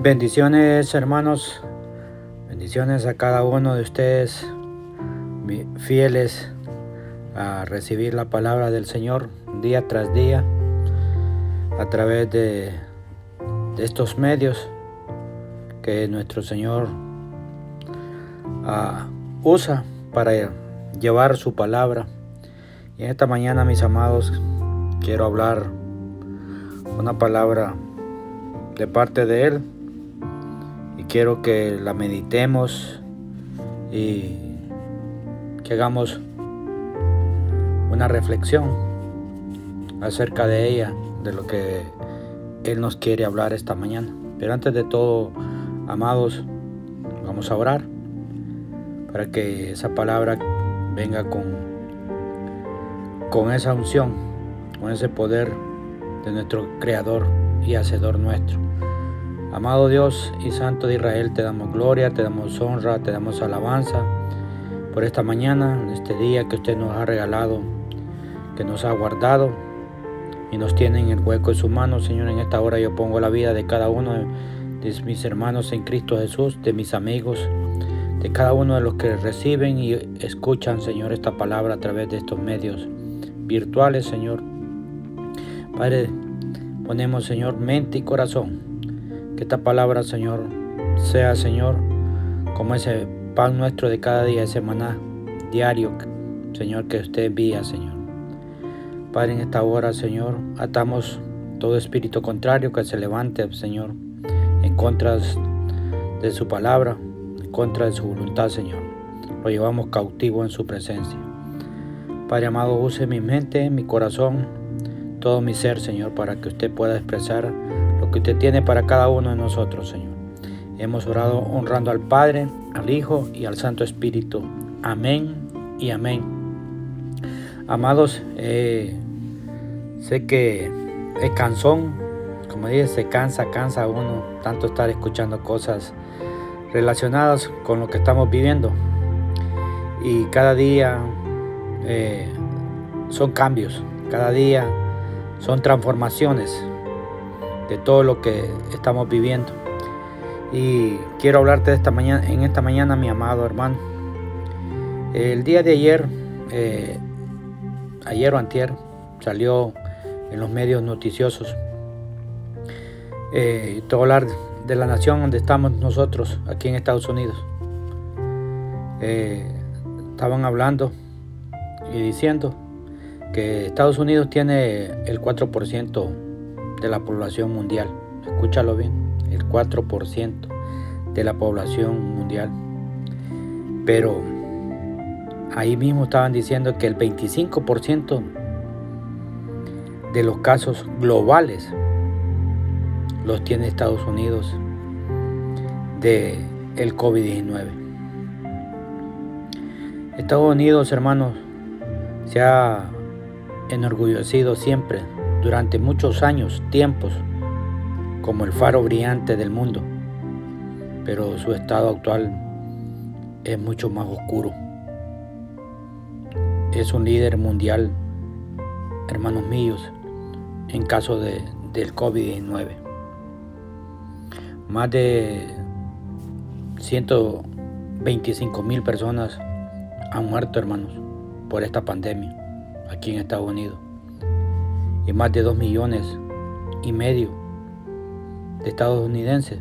Bendiciones hermanos, bendiciones a cada uno de ustedes fieles a recibir la palabra del Señor día tras día a través de, estos medios que nuestro Señor ah, usa para llevar su palabra. Y en esta mañana, mis amados, quiero hablar una palabra de parte de Él quiero que la meditemos y que hagamos una reflexión acerca de ella, de lo que Él nos quiere hablar esta mañana. Pero antes de todo, amados, vamos a orar para que esa palabra venga con, con esa unción, con ese poder de nuestro Creador y Hacedor nuestro. Amado Dios y Santo de Israel, te damos gloria, te damos honra, te damos alabanza por esta mañana, este día que usted nos ha regalado, que nos ha guardado y nos tiene en el hueco de su mano. Señor, en esta hora yo pongo la vida de cada uno de mis hermanos en Cristo Jesús, de mis amigos, de cada uno de los que reciben y escuchan, Señor, esta palabra a través de estos medios virtuales, Señor. Padre, ponemos, Señor, mente y corazón que esta palabra, Señor, sea, Señor, como ese pan nuestro de cada día, ese maná diario, Señor, que usted envía, Señor. Padre, en esta hora, Señor, atamos todo espíritu contrario que se levante, Señor, en contra de su palabra, en contra de su voluntad, Señor. Lo llevamos cautivo en su presencia. Padre amado, use mi mente, mi corazón, todo mi ser, Señor, para que usted pueda expresar que usted tiene para cada uno de nosotros, Señor. Hemos orado honrando al Padre, al Hijo y al Santo Espíritu. Amén y amén. Amados, eh, sé que es cansón, como dije, se cansa, cansa uno tanto estar escuchando cosas relacionadas con lo que estamos viviendo. Y cada día eh, son cambios, cada día son transformaciones de todo lo que estamos viviendo. Y quiero hablarte de esta mañana, en esta mañana, mi amado hermano. El día de ayer, eh, ayer o antier, salió en los medios noticiosos. Eh, te hablar de la nación donde estamos nosotros, aquí en Estados Unidos. Eh, estaban hablando y diciendo que Estados Unidos tiene el 4% de la población mundial. Escúchalo bien, el 4% de la población mundial. Pero ahí mismo estaban diciendo que el 25% de los casos globales los tiene Estados Unidos de el COVID-19. Estados Unidos, hermanos, se ha enorgullecido siempre durante muchos años, tiempos, como el faro brillante del mundo, pero su estado actual es mucho más oscuro. Es un líder mundial, hermanos míos, en caso de, del COVID-19. Más de 125 mil personas han muerto, hermanos, por esta pandemia aquí en Estados Unidos y más de 2 millones y medio de estadounidenses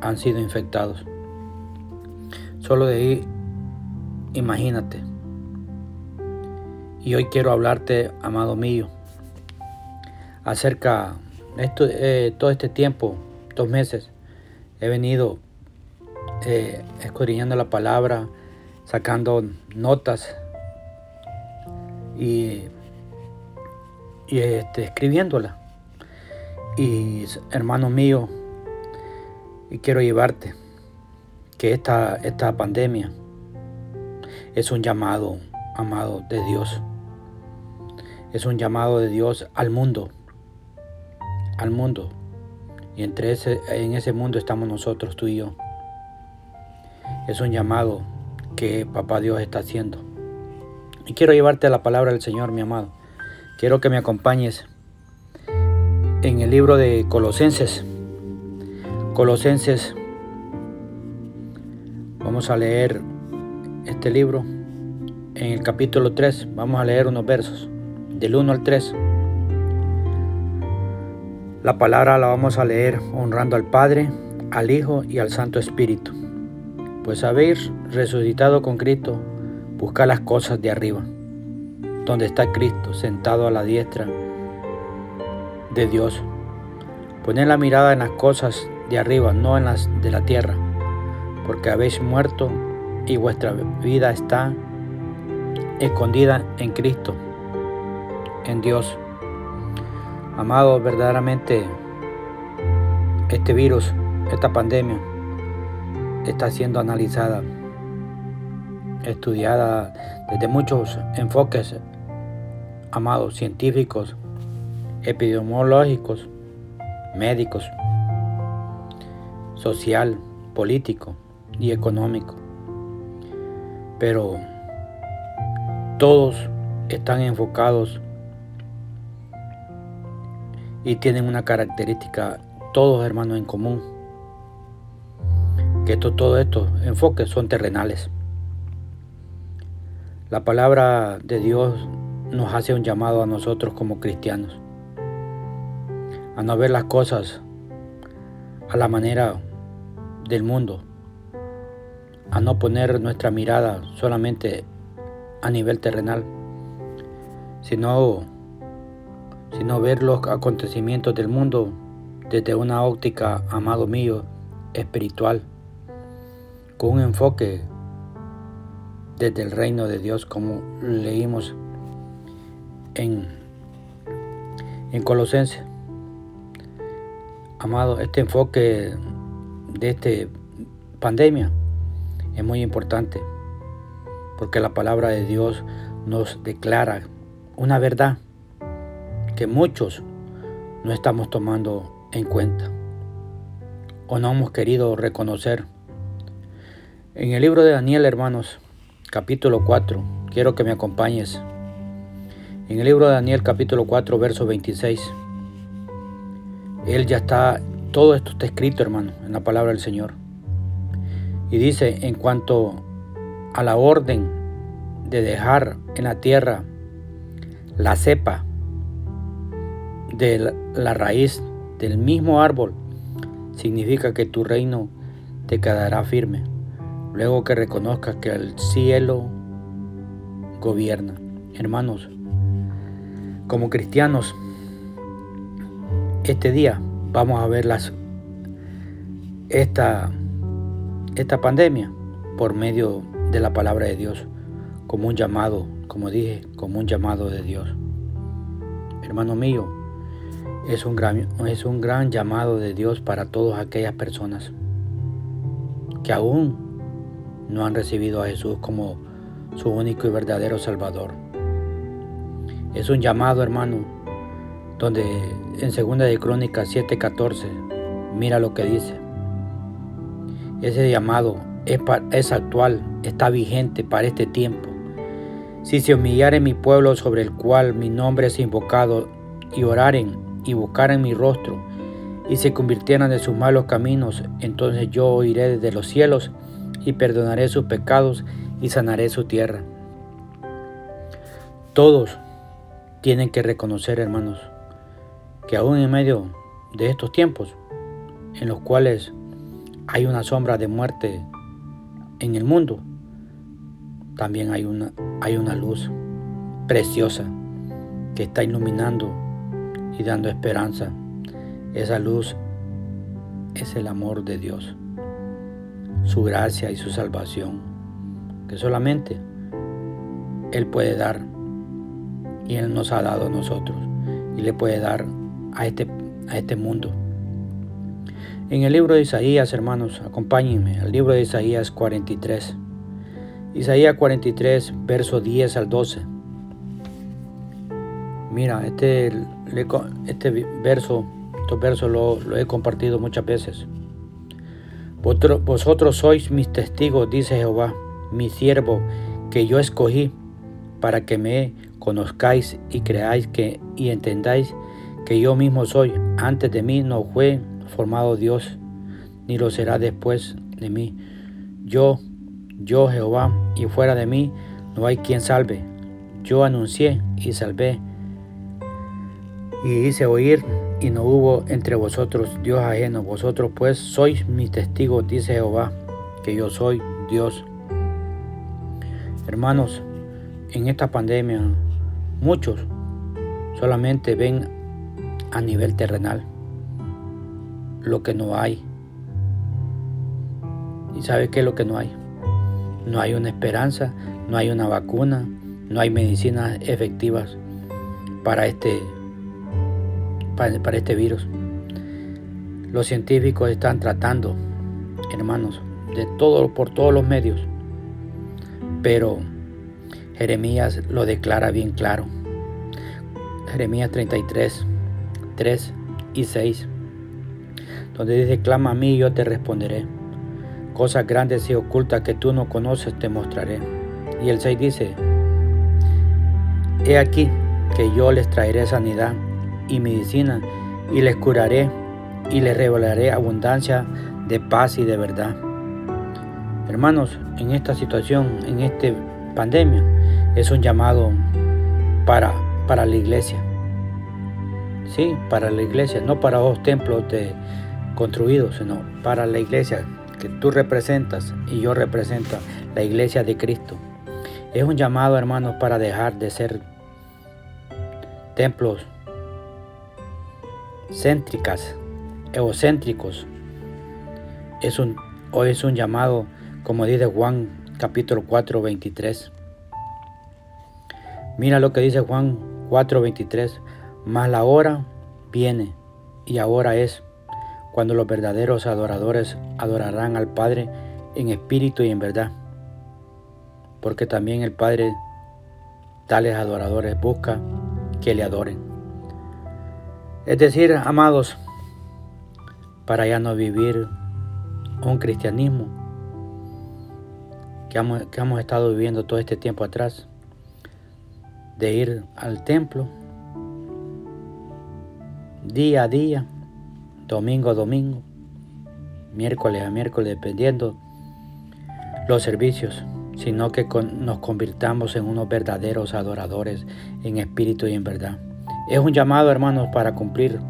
han sido infectados. Solo de ahí, imagínate. Y hoy quiero hablarte, amado mío, acerca de esto, eh, todo este tiempo, dos meses, he venido eh, escudriñando la palabra, sacando notas y y este, escribiéndola. Y hermano mío, y quiero llevarte que esta, esta pandemia es un llamado, amado, de Dios. Es un llamado de Dios al mundo. Al mundo. Y entre ese, en ese mundo estamos nosotros, tú y yo. Es un llamado que Papá Dios está haciendo. Y quiero llevarte a la palabra del Señor, mi amado. Quiero que me acompañes en el libro de Colosenses, Colosenses, vamos a leer este libro en el capítulo 3, vamos a leer unos versos del 1 al 3. La palabra la vamos a leer honrando al Padre, al Hijo y al Santo Espíritu. Pues habéis resucitado con Cristo, buscad las cosas de arriba, donde está Cristo sentado a la diestra de Dios. Poned la mirada en las cosas de arriba, no en las de la tierra, porque habéis muerto y vuestra vida está escondida en Cristo, en Dios. Amados, verdaderamente este virus, esta pandemia, está siendo analizada, estudiada desde muchos enfoques, amados, científicos, epidemiológicos, médicos, social, político y económico. Pero todos están enfocados y tienen una característica, todos hermanos en común, que todos estos enfoques son terrenales. La palabra de Dios nos hace un llamado a nosotros como cristianos, a no ver las cosas a la manera del mundo, a no poner nuestra mirada solamente a nivel terrenal, sino, sino ver los acontecimientos del mundo desde una óptica, amado mío, espiritual, con un enfoque desde el reino de Dios, como leímos en, en Colosenses. Amado, este enfoque de esta pandemia es muy importante porque la palabra de Dios nos declara una verdad que muchos no estamos tomando en cuenta o no hemos querido reconocer. En el libro de Daniel, hermanos, capítulo 4, quiero que me acompañes. En el libro de Daniel, capítulo 4, verso 26, él ya está, todo esto está escrito, hermano, en la palabra del Señor. Y dice, en cuanto a la orden de dejar en la tierra la cepa de la raíz del mismo árbol, significa que tu reino te quedará firme, luego que reconozcas que el cielo gobierna. Hermanos, como cristianos, este día vamos a ver las, esta, esta pandemia por medio de la palabra de Dios, como un llamado, como dije, como un llamado de Dios. Hermano mío, es un gran, es un gran llamado de Dios para todas aquellas personas que aún no han recibido a Jesús como su único y verdadero Salvador. Es un llamado, hermano, donde en segunda de Crónicas 7:14, mira lo que dice. Ese llamado es, actual, está vigente para este tiempo. Si se humillare mi pueblo sobre el cual mi nombre es invocado, y oraren y buscaren mi rostro, y se convirtieran de sus malos caminos, entonces yo oiré desde los cielos y perdonaré sus pecados y sanaré su tierra. Todos tienen que reconocer, hermanos, que aún en medio de estos tiempos, en los cuales hay una sombra de muerte en el mundo, también hay una, hay una luz preciosa que está iluminando y dando esperanza. Esa luz es el amor de Dios, su gracia y su salvación, que solamente Él puede dar y Él nos ha dado a nosotros y le puede dar a este, a este mundo. En el libro de Isaías, hermanos, acompáñenme al libro de Isaías 43. Isaías 43, verso 10 al 12. Mira, este, este verso, estos versos lo, lo he compartido muchas veces. Vosotros sois mis testigos, dice Jehová, mi siervo, que yo escogí, para que me conozcáis y creáis que y entendáis que yo mismo soy. Antes de mí no fue formado Dios, ni lo será después de mí. Yo, yo Jehová, y fuera de mí no hay quien salve. Yo anuncié y salvé, y hice oír, y no hubo entre vosotros Dios ajeno. Vosotros pues sois mis testigos, dice Jehová, que yo soy Dios. Hermanos, en esta pandemia muchos solamente ven a nivel terrenal lo que no hay. ¿Y sabe qué es lo que no hay? No hay una esperanza, no hay una vacuna, no hay medicinas efectivas para este, para, este virus. Los científicos están tratando, hermanos, de todo, por todos los medios. Pero Jeremías lo declara bien claro. Jeremías 33, 3 y 6, donde dice, clama a mí y yo te responderé. Cosas grandes y ocultas que tú no conoces te mostraré. Y el 6 dice, He aquí que yo les traeré sanidad y medicina y les curaré y les revelaré abundancia de paz y de verdad. Hermanos, en esta situación, en esta pandemia, es un llamado para, para la iglesia. Sí, para la iglesia, no para los templos de, construidos, sino para la iglesia que tú representas y yo represento, la iglesia de Cristo. Es un llamado, hermanos, para dejar de ser templos céntricas, egocéntricos. Es un, hoy es un llamado, como dice Juan capítulo 4, 23. Mira lo que dice Juan 4, 23. Mas la hora viene y ahora es cuando los verdaderos adoradores adorarán al Padre en espíritu y en verdad. Porque también el Padre tales adoradores busca que le adoren. Es decir, amados, para ya no vivir un cristianismo que hemos, que hemos estado viviendo todo este tiempo atrás, de ir al templo día a día, domingo a domingo, miércoles a miércoles, dependiendo los servicios, sino que nos convirtamos en unos verdaderos adoradores en espíritu y en verdad. Es un llamado, hermanos, para cumplir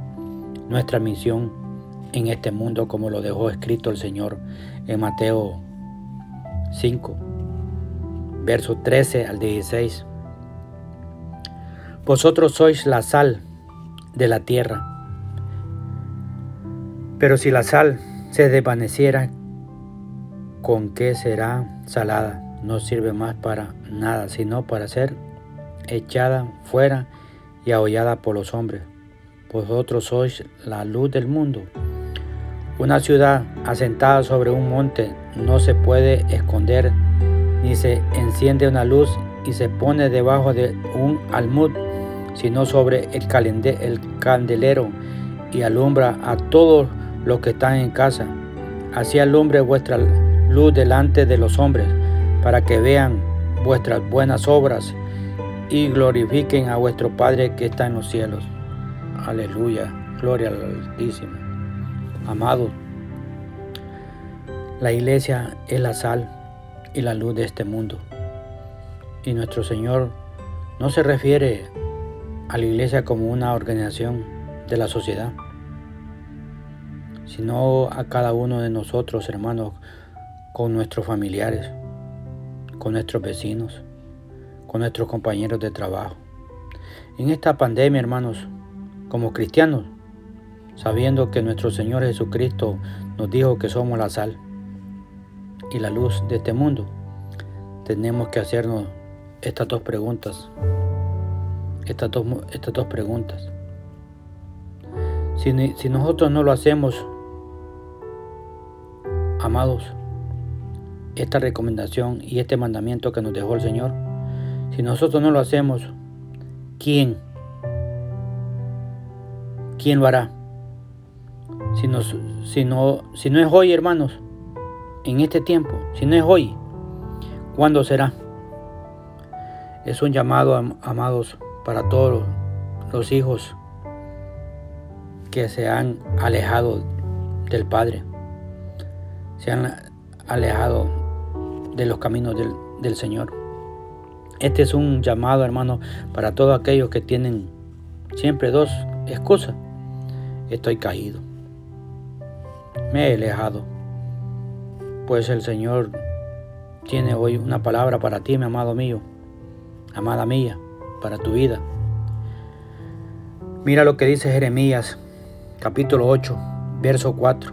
nuestra misión en este mundo como lo dejó escrito el Señor en Mateo 5, versos 13 al 16. Vosotros sois la sal de la tierra. Pero si la sal se desvaneciera, ¿con qué será salada? No sirve más para nada, sino para ser echada fuera y ahollada por los hombres. Vosotros sois la luz del mundo. Una ciudad asentada sobre un monte no se puede esconder, ni se enciende una luz y se pone debajo de un almud, sino sobre el, el candelero y alumbra a todos los que están en casa. Así alumbre vuestra luz delante de los hombres, para que vean vuestras buenas obras y glorifiquen a vuestro Padre que está en los cielos. Aleluya, gloria al Altísimo. Amado, la iglesia es la sal y la luz de este mundo. Y nuestro Señor no se refiere a la iglesia como una organización de la sociedad sino a cada uno de nosotros, hermanos, con nuestros familiares, con nuestros vecinos, con nuestros compañeros de trabajo. En esta pandemia, hermanos, como cristianos, sabiendo que nuestro Señor Jesucristo nos dijo que somos la sal y la luz de este mundo, tenemos que hacernos estas dos preguntas. Estas dos, estas dos preguntas. Si, si nosotros no lo hacemos, Amados, esta recomendación y este mandamiento que nos dejó el Señor, si nosotros no lo hacemos, ¿quién? ¿Quién lo hará? Si, si, no, si no es hoy, hermanos, en este tiempo, si no es hoy, ¿cuándo será? Es un llamado, amados, para todos los hijos que se han alejado del Padre se han alejado de los caminos del, del Señor. Este es un llamado, hermano, para todos aquellos que tienen siempre dos excusas. Estoy caído. Me he alejado. Pues el Señor tiene hoy una palabra para ti, mi amado mío, amada mía, para tu vida. Mira lo que dice Jeremías, capítulo 8, verso 4.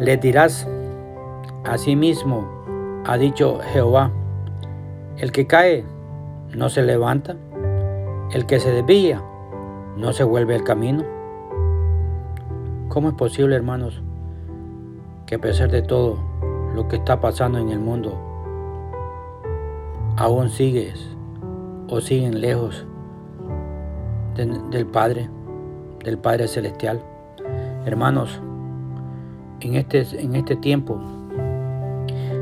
Le dirás, mismo ha dicho Jehová, el que cae no se levanta, el que se desvía no se vuelve al camino. ¿Cómo es posible, hermanos, que a pesar de todo lo que está pasando en el mundo, aún sigues o siguen lejos del Padre, del Padre Celestial? Hermanos, en este, en este tiempo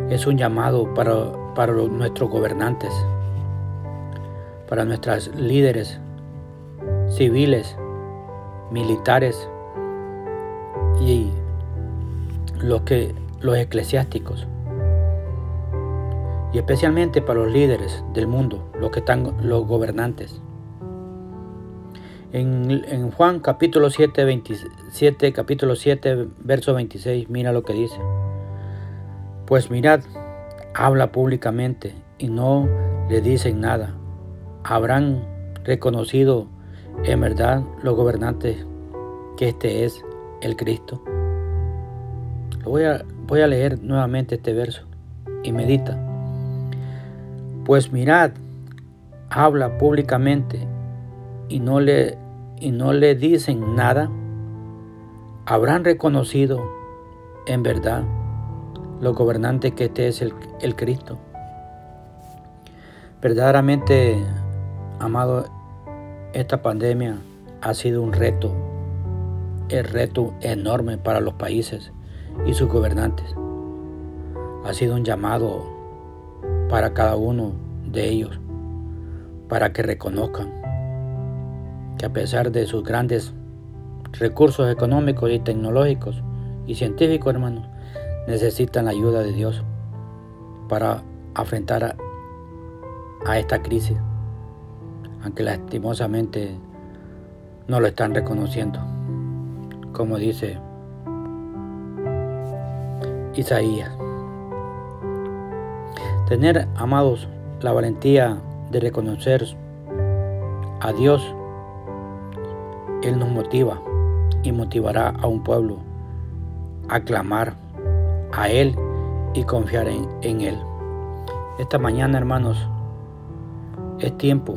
es un llamado para para nuestros gobernantes, para nuestros líderes civiles, militares y los, que, los eclesiásticos. Y especialmente para los líderes del mundo, los que están los gobernantes. En, Juan capítulo 7, 27, capítulo 7, verso 26, mira lo que dice. Pues mirad, habla públicamente y no le dicen nada. Habrán reconocido en verdad los gobernantes que este es el Cristo. Voy a, voy a leer nuevamente este verso y medita. Pues mirad, habla públicamente y no le, y no le dicen nada. Habrán reconocido en verdad los gobernantes que este es el, el Cristo. Verdaderamente, amado, esta pandemia ha sido un reto, el reto enorme para los países y sus gobernantes. Ha sido un llamado para cada uno de ellos, para que reconozcan que a pesar de sus grandes recursos económicos y tecnológicos y científicos, hermanos, necesitan la ayuda de Dios para afrontar a, esta crisis, aunque lastimosamente no lo están reconociendo, como dice Isaías. Tener, amados, la valentía de reconocer a Dios, Él nos motiva y motivará a un pueblo a clamar a Él y confiar en, Él. Esta mañana, hermanos, es tiempo,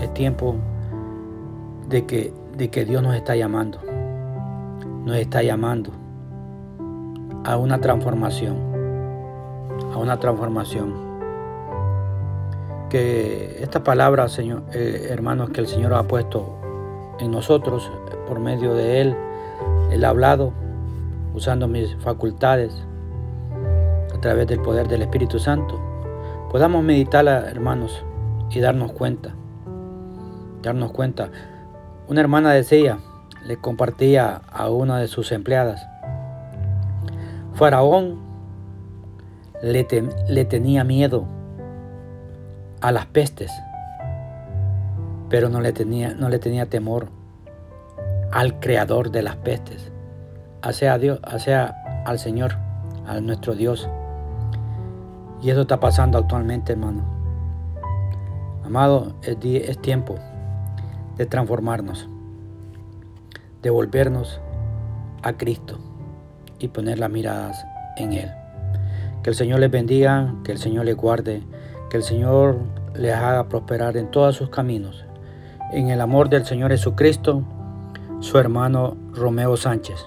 es tiempo de que, de que Dios nos está llamando, nos está llamando a una transformación, a una transformación. Que esta palabra, Señor, eh, hermanos, que el Señor ha puesto en nosotros por medio de Él, Él ha hablado, usando mis facultades a través del poder del Espíritu Santo, podamos meditarla, hermanos, y darnos cuenta. Darnos cuenta. Una hermana decía, le compartía a una de sus empleadas, Faraón le tenía miedo a las pestes, pero no le tenía, no le tenía temor al creador de las pestes hacia Dios, hacia al Señor, a nuestro Dios. Y eso está pasando actualmente, hermano. Amado, es, es tiempo de transformarnos, de volvernos a Cristo y poner las miradas en Él. Que el Señor les bendiga, que el Señor les guarde, que el Señor les haga prosperar en todos sus caminos. En el amor del Señor Jesucristo, su hermano Romeo Sánchez.